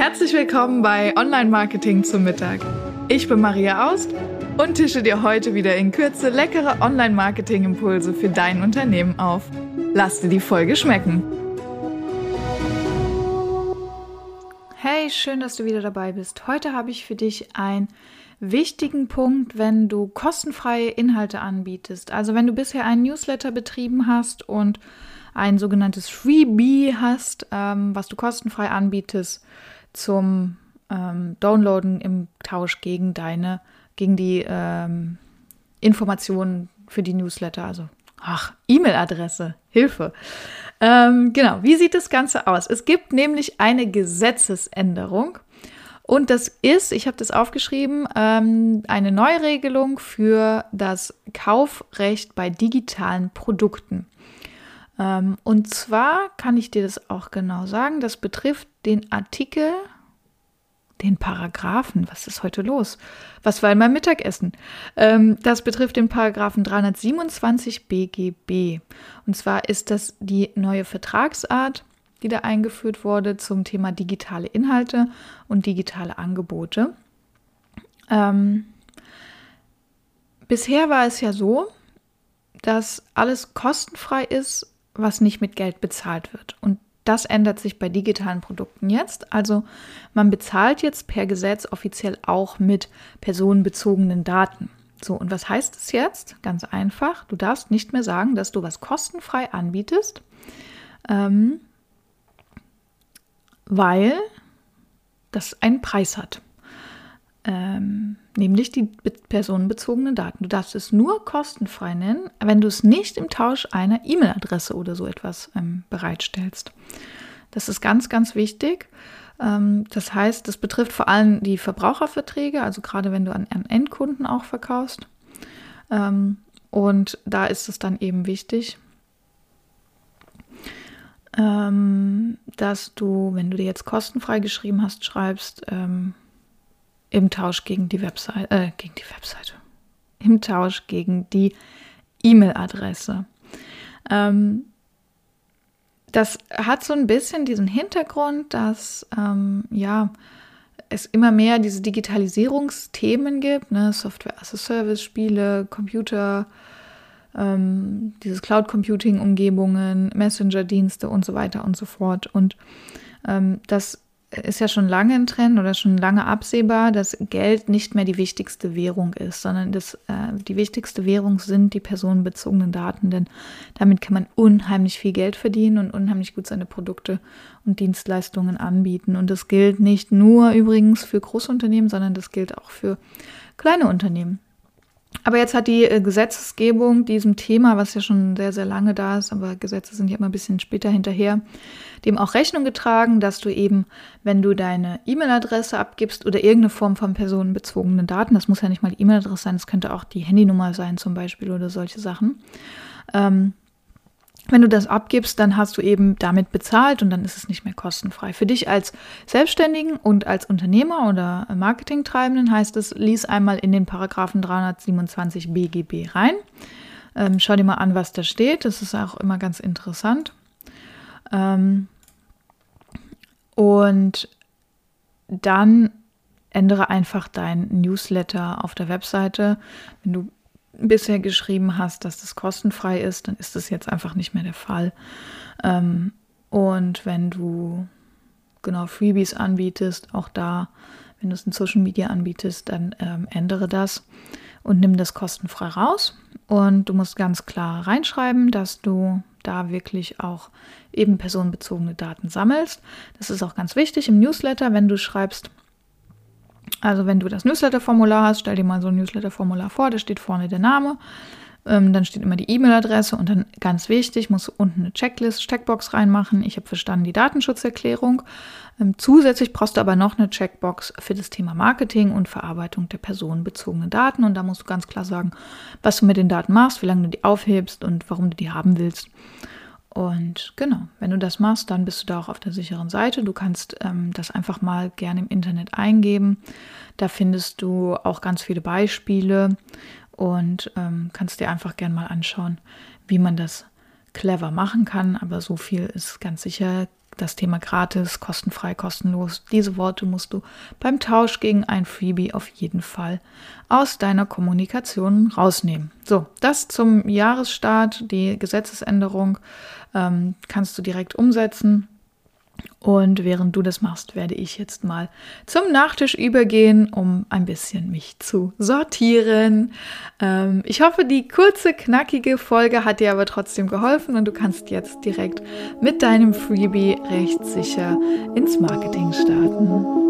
Herzlich willkommen bei Online Marketing zum Mittag. Ich bin Maria Aust und tische dir heute wieder in Kürze leckere Online Marketing Impulse für dein Unternehmen auf. Lass dir die Folge schmecken. Hey, schön, dass du wieder dabei bist. Heute habe ich für dich einen wichtigen Punkt, wenn du kostenfreie Inhalte anbietest. Also wenn du bisher einen Newsletter betrieben hast und ein sogenanntes Freebie hast, ähm, was du kostenfrei anbietest zum ähm, Downloaden im Tausch gegen deine, gegen die ähm, Informationen für die Newsletter, also ach, E-Mail-Adresse, Hilfe. Ähm, genau, wie sieht das Ganze aus? Es gibt nämlich eine Gesetzesänderung. Und das ist, ich habe das aufgeschrieben, ähm, eine Neuregelung für das Kaufrecht bei digitalen Produkten. Ähm, und zwar kann ich dir das auch genau sagen, das betrifft den Artikel, den Paragraphen, was ist heute los? Was war in meinem Mittagessen? Ähm, das betrifft den Paragraphen 327 BGB. Und zwar ist das die neue Vertragsart, die da eingeführt wurde zum Thema digitale Inhalte und digitale Angebote. Ähm, bisher war es ja so, dass alles kostenfrei ist, was nicht mit Geld bezahlt wird. Und das ändert sich bei digitalen Produkten jetzt. Also man bezahlt jetzt per Gesetz offiziell auch mit personenbezogenen Daten. So, und was heißt es jetzt? Ganz einfach, du darfst nicht mehr sagen, dass du was kostenfrei anbietest, ähm, weil das einen Preis hat ähm, nämlich die personenbezogenen Daten. Du darfst es nur kostenfrei nennen, wenn du es nicht im Tausch einer E-Mail-Adresse oder so etwas ähm, bereitstellst. Das ist ganz, ganz wichtig. Ähm, das heißt, das betrifft vor allem die Verbraucherverträge, also gerade wenn du an, an Endkunden auch verkaufst. Ähm, und da ist es dann eben wichtig, ähm, dass du, wenn du dir jetzt kostenfrei geschrieben hast, schreibst, ähm, im Tausch gegen die Webseite, äh, gegen die Webseite, im Tausch gegen die E-Mail-Adresse. Ähm, das hat so ein bisschen diesen Hintergrund, dass ähm, ja es immer mehr diese Digitalisierungsthemen gibt, ne? Software as a Service, Spiele, Computer, ähm, dieses Cloud Computing Umgebungen, Messenger-Dienste und so weiter und so fort. Und ähm, das ist ja schon lange ein Trend oder schon lange absehbar, dass Geld nicht mehr die wichtigste Währung ist, sondern das, äh, die wichtigste Währung sind die personenbezogenen Daten, denn damit kann man unheimlich viel Geld verdienen und unheimlich gut seine Produkte und Dienstleistungen anbieten. Und das gilt nicht nur übrigens für Großunternehmen, sondern das gilt auch für kleine Unternehmen. Aber jetzt hat die äh, Gesetzgebung diesem Thema, was ja schon sehr, sehr lange da ist, aber Gesetze sind ja immer ein bisschen später hinterher, dem auch Rechnung getragen, dass du eben, wenn du deine E-Mail-Adresse abgibst oder irgendeine Form von personenbezogenen Daten, das muss ja nicht mal die E-Mail-Adresse sein, das könnte auch die Handynummer sein zum Beispiel oder solche Sachen, ähm, wenn du das abgibst, dann hast du eben damit bezahlt und dann ist es nicht mehr kostenfrei. Für dich als Selbstständigen und als Unternehmer oder Marketingtreibenden heißt es, lies einmal in den Paragraphen 327 BGB rein. Ähm, schau dir mal an, was da steht. Das ist auch immer ganz interessant. Ähm, und dann ändere einfach dein Newsletter auf der Webseite. Wenn du bisher geschrieben hast, dass das kostenfrei ist, dann ist das jetzt einfach nicht mehr der Fall. Ähm, und wenn du genau Freebies anbietest, auch da, wenn du es in Social Media anbietest, dann ähm, ändere das und nimm das kostenfrei raus. Und du musst ganz klar reinschreiben, dass du da wirklich auch eben personenbezogene Daten sammelst. Das ist auch ganz wichtig im Newsletter, wenn du schreibst, also wenn du das Newsletter-Formular hast, stell dir mal so ein Newsletter-Formular vor, da steht vorne der Name, ähm, dann steht immer die E-Mail-Adresse und dann ganz wichtig, musst du unten eine Checklist, Checkbox reinmachen. Ich habe verstanden die Datenschutzerklärung. Ähm, zusätzlich brauchst du aber noch eine Checkbox für das Thema Marketing und Verarbeitung der personenbezogenen Daten und da musst du ganz klar sagen, was du mit den Daten machst, wie lange du die aufhebst und warum du die haben willst. Und genau, wenn du das machst, dann bist du da auch auf der sicheren Seite. Du kannst ähm, das einfach mal gerne im Internet eingeben. Da findest du auch ganz viele Beispiele und ähm, kannst dir einfach gerne mal anschauen, wie man das clever machen kann. Aber so viel ist ganz sicher, das Thema gratis, kostenfrei, kostenlos. Diese Worte musst du beim Tausch gegen ein Freebie auf jeden Fall aus deiner Kommunikation rausnehmen. So, das zum Jahresstart, die Gesetzesänderung ähm, kannst du direkt umsetzen. Und während du das machst, werde ich jetzt mal zum Nachtisch übergehen, um ein bisschen mich zu sortieren. Ähm, ich hoffe, die kurze, knackige Folge hat dir aber trotzdem geholfen und du kannst jetzt direkt mit deinem Freebie recht sicher ins Marketing starten.